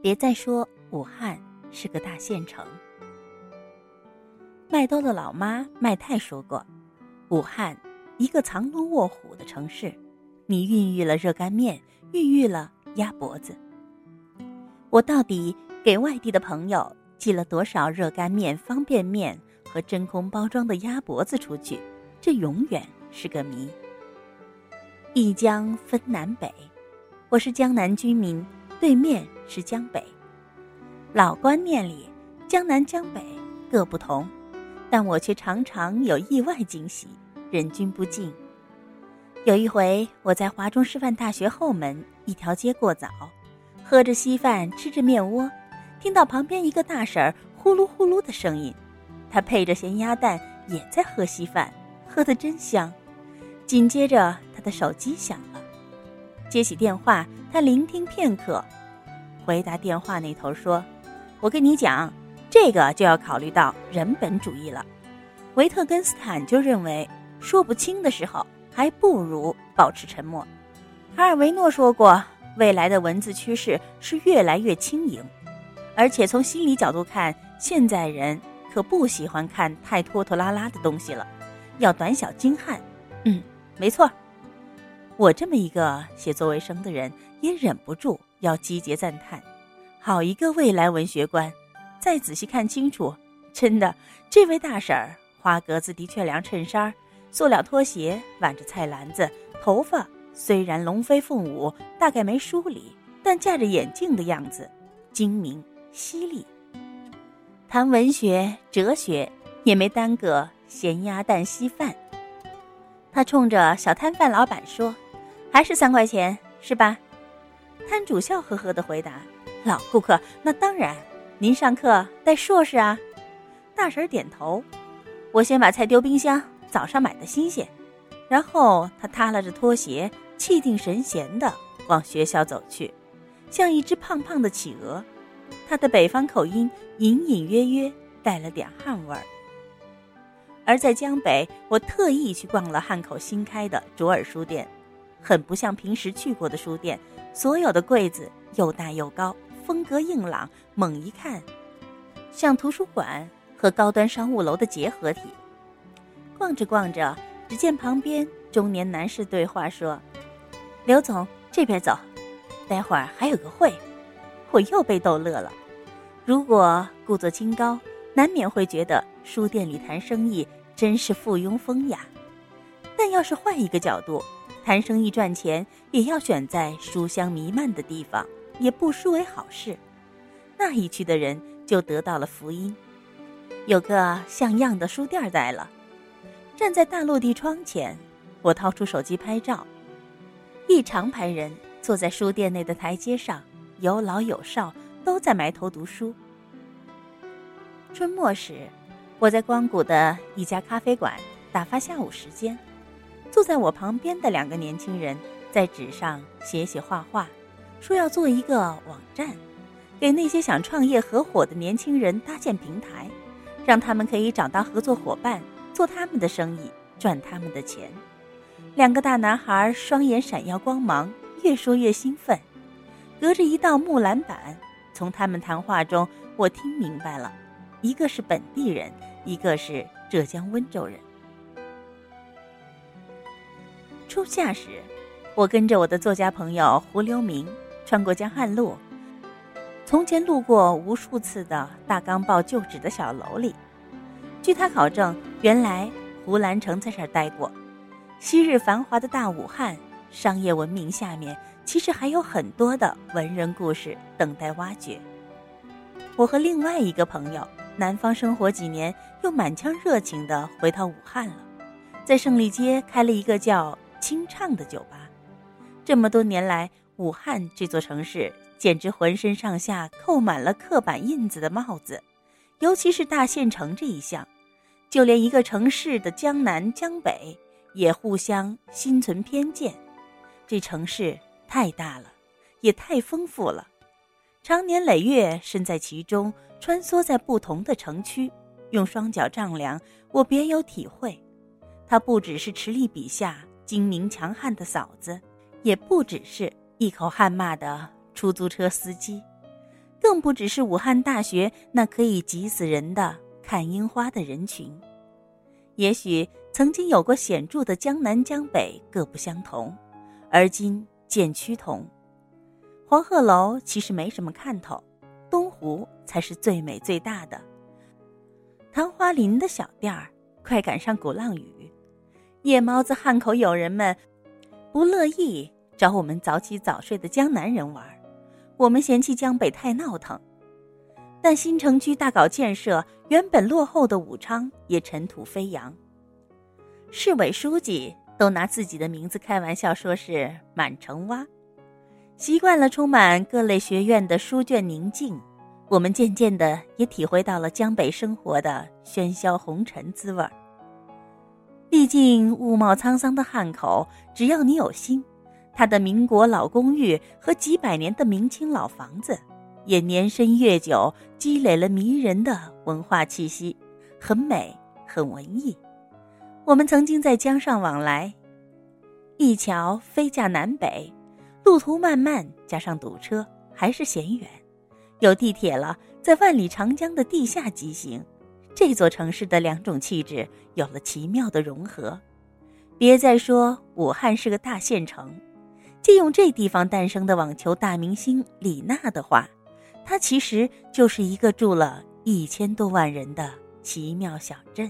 别再说武汉是个大县城。麦兜的老妈麦太说过：“武汉，一个藏龙卧虎的城市，你孕育了热干面，孕育了鸭脖子。”我到底给外地的朋友寄了多少热干面、方便面和真空包装的鸭脖子出去？这永远是个谜。一江分南北，我是江南居民，对面是江北。老观念里，江南江北各不同，但我却常常有意外惊喜，忍俊不禁。有一回，我在华中师范大学后门一条街过早。喝着稀饭，吃着面窝，听到旁边一个大婶儿呼噜呼噜的声音，她配着咸鸭蛋也在喝稀饭，喝得真香。紧接着，她的手机响了，接起电话，他聆听片刻，回答电话那头说：“我跟你讲，这个就要考虑到人本主义了。维特根斯坦就认为，说不清的时候，还不如保持沉默。卡尔维诺说过。”未来的文字趋势是越来越轻盈，而且从心理角度看，现在人可不喜欢看太拖拖拉拉的东西了，要短小精悍。嗯，没错，我这么一个写作为生的人，也忍不住要击节赞叹：好一个未来文学观！再仔细看清楚，真的，这位大婶儿花格子的确良衬衫，塑料拖鞋，挽着菜篮子，头发。虽然龙飞凤舞，大概没梳理，但架着眼镜的样子，精明犀利。谈文学哲学也没耽搁咸鸭蛋稀饭。他冲着小摊贩老板说：“还是三块钱，是吧？”摊主笑呵呵的回答：“老顾客，那当然。您上课带硕士啊？”大婶点头。我先把菜丢冰箱，早上买的新鲜。然后他耷拉着拖鞋。气定神闲地往学校走去，像一只胖胖的企鹅。他的北方口音隐隐约约带了点汉味儿。而在江北，我特意去逛了汉口新开的卓尔书店，很不像平时去过的书店。所有的柜子又大又高，风格硬朗，猛一看，像图书馆和高端商务楼的结合体。逛着逛着，只见旁边中年男士对话说。刘总，这边走，待会儿还有个会，我又被逗乐了。如果故作清高，难免会觉得书店里谈生意真是附庸风雅。但要是换一个角度，谈生意赚钱也要选在书香弥漫的地方，也不失为好事。那一区的人就得到了福音，有个像样的书店在了。站在大落地窗前，我掏出手机拍照。一长排人坐在书店内的台阶上，有老有少，都在埋头读书。春末时，我在光谷的一家咖啡馆打发下午时间，坐在我旁边的两个年轻人在纸上写写画画，说要做一个网站，给那些想创业合伙的年轻人搭建平台，让他们可以找到合作伙伴，做他们的生意，赚他们的钱。两个大男孩双眼闪耀光芒，越说越兴奋。隔着一道木栏板，从他们谈话中，我听明白了：一个是本地人，一个是浙江温州人。初夏时，我跟着我的作家朋友胡留明穿过江汉路，从前路过无数次的大钢报旧址的小楼里。据他考证，原来胡兰成在这儿待过。昔日繁华的大武汉，商业文明下面其实还有很多的文人故事等待挖掘。我和另外一个朋友南方生活几年，又满腔热情地回到武汉了，在胜利街开了一个叫“清唱”的酒吧。这么多年来，武汉这座城市简直浑身上下扣满了刻板印子的帽子，尤其是大县城这一项，就连一个城市的江南江北。也互相心存偏见，这城市太大了，也太丰富了。常年累月身在其中，穿梭在不同的城区，用双脚丈量，我别有体会。他不只是池莉笔下精明强悍的嫂子，也不只是一口悍骂的出租车司机。更不只是武汉大学那可以挤死人的看樱花的人群。也许曾经有过显著的江南江北各不相同，而今渐趋同。黄鹤楼其实没什么看头，东湖才是最美最大的。昙花林的小店儿快赶上鼓浪屿，夜猫子汉口友人们不乐意找我们早起早睡的江南人玩。我们嫌弃江北太闹腾，但新城区大搞建设，原本落后的武昌也尘土飞扬。市委书记都拿自己的名字开玩笑，说是满城挖。习惯了充满各类学院的书卷宁静，我们渐渐的也体会到了江北生活的喧嚣红尘滋味儿。毕竟物貌沧桑的汉口，只要你有心。它的民国老公寓和几百年的明清老房子，也年深月久，积累了迷人的文化气息，很美，很文艺。我们曾经在江上往来，一桥飞架南北，路途漫漫，加上堵车，还是嫌远。有地铁了，在万里长江的地下疾行，这座城市的两种气质有了奇妙的融合。别再说武汉是个大县城。借用这地方诞生的网球大明星李娜的话，她其实就是一个住了一千多万人的奇妙小镇。